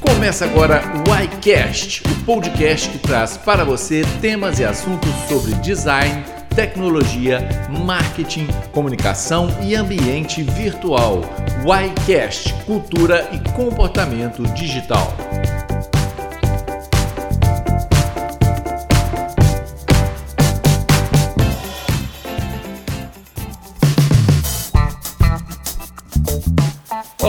Começa agora o iCast, o podcast que traz para você temas e assuntos sobre design, tecnologia, marketing, comunicação e ambiente virtual. ICast, cultura e comportamento digital.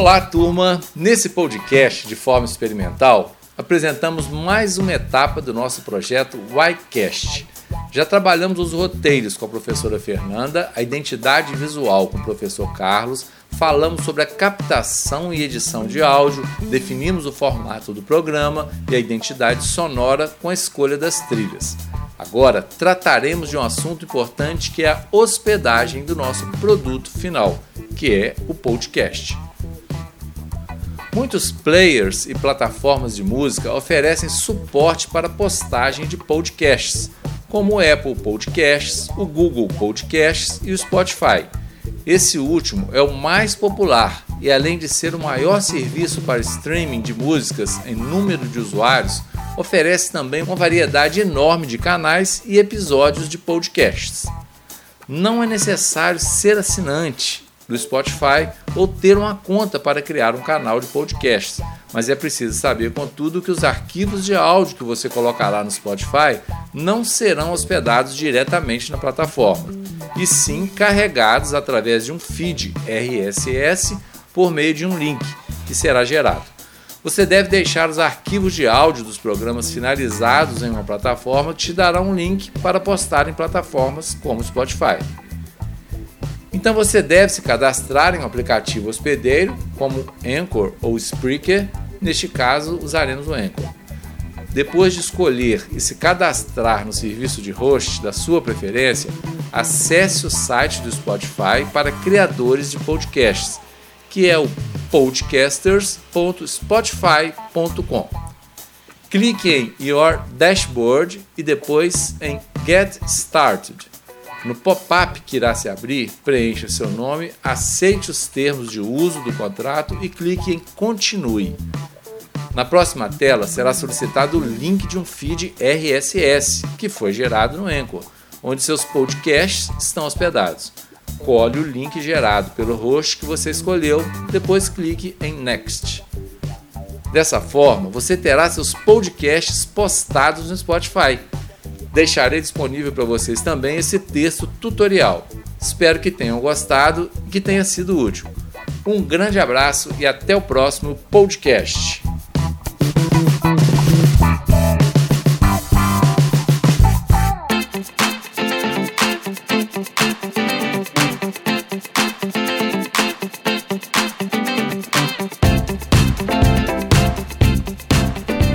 Olá, turma! Nesse podcast de forma experimental, apresentamos mais uma etapa do nosso projeto YCast. Já trabalhamos os roteiros com a professora Fernanda, a identidade visual com o professor Carlos, falamos sobre a captação e edição de áudio, definimos o formato do programa e a identidade sonora com a escolha das trilhas. Agora trataremos de um assunto importante que é a hospedagem do nosso produto final, que é o podcast. Muitos players e plataformas de música oferecem suporte para postagem de podcasts, como o Apple Podcasts, o Google Podcasts e o Spotify. Esse último é o mais popular e, além de ser o maior serviço para streaming de músicas em número de usuários, oferece também uma variedade enorme de canais e episódios de podcasts. Não é necessário ser assinante do Spotify ou ter uma conta para criar um canal de podcasts. Mas é preciso saber, contudo, que os arquivos de áudio que você colocará no Spotify não serão hospedados diretamente na plataforma, e sim carregados através de um feed RSS por meio de um link que será gerado. Você deve deixar os arquivos de áudio dos programas finalizados em uma plataforma que te dará um link para postar em plataformas como Spotify. Então você deve se cadastrar em um aplicativo hospedeiro, como Anchor ou Spreaker, neste caso usaremos o Anchor. Depois de escolher e se cadastrar no serviço de host da sua preferência, acesse o site do Spotify para criadores de podcasts, que é o podcasters.spotify.com. Clique em Your Dashboard e depois em Get Started. No pop-up que irá se abrir, preencha seu nome, aceite os termos de uso do contrato e clique em Continue. Na próxima tela será solicitado o link de um feed RSS que foi gerado no Anchor, onde seus podcasts estão hospedados. Colhe o link gerado pelo host que você escolheu, depois clique em Next. Dessa forma, você terá seus podcasts postados no Spotify Deixarei disponível para vocês também esse texto tutorial. Espero que tenham gostado e que tenha sido útil. Um grande abraço e até o próximo podcast.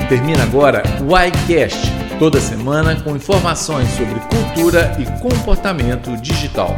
Termina agora o iCast toda semana com informações sobre cultura e comportamento digital.